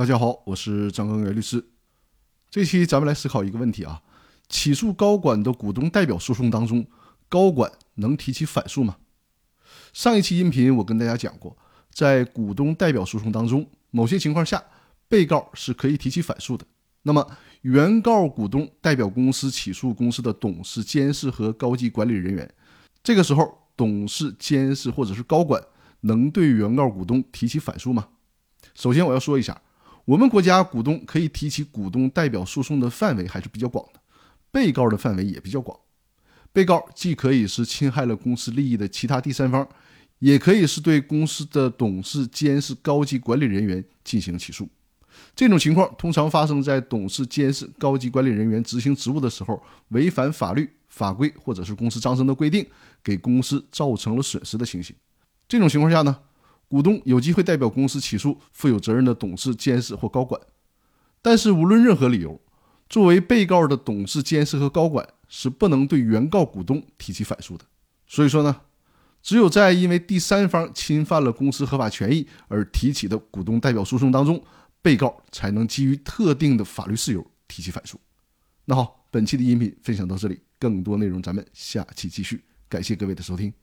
大家好，我是张根元律师。这期咱们来思考一个问题啊：起诉高管的股东代表诉讼当中，高管能提起反诉吗？上一期音频我跟大家讲过，在股东代表诉讼当中，某些情况下，被告是可以提起反诉的。那么，原告股东代表公司起诉公司的董事、监事和高级管理人员，这个时候，董事、监事或者是高管能对原告股东提起反诉吗？首先，我要说一下，我们国家股东可以提起股东代表诉讼的范围还是比较广的，被告的范围也比较广。被告既可以是侵害了公司利益的其他第三方，也可以是对公司的董事、监事、高级管理人员进行起诉。这种情况通常发生在董事、监事、高级管理人员执行职务的时候，违反法律法规或者是公司章程的规定，给公司造成了损失的情形。这种情况下呢，股东有机会代表公司起诉负有责任的董事、监事或高管。但是无论任何理由，作为被告的董事、监事和高管。是不能对原告股东提起反诉的。所以说呢，只有在因为第三方侵犯了公司合法权益而提起的股东代表诉讼当中，被告才能基于特定的法律事由提起反诉。那好，本期的音频分享到这里，更多内容咱们下期继续。感谢各位的收听。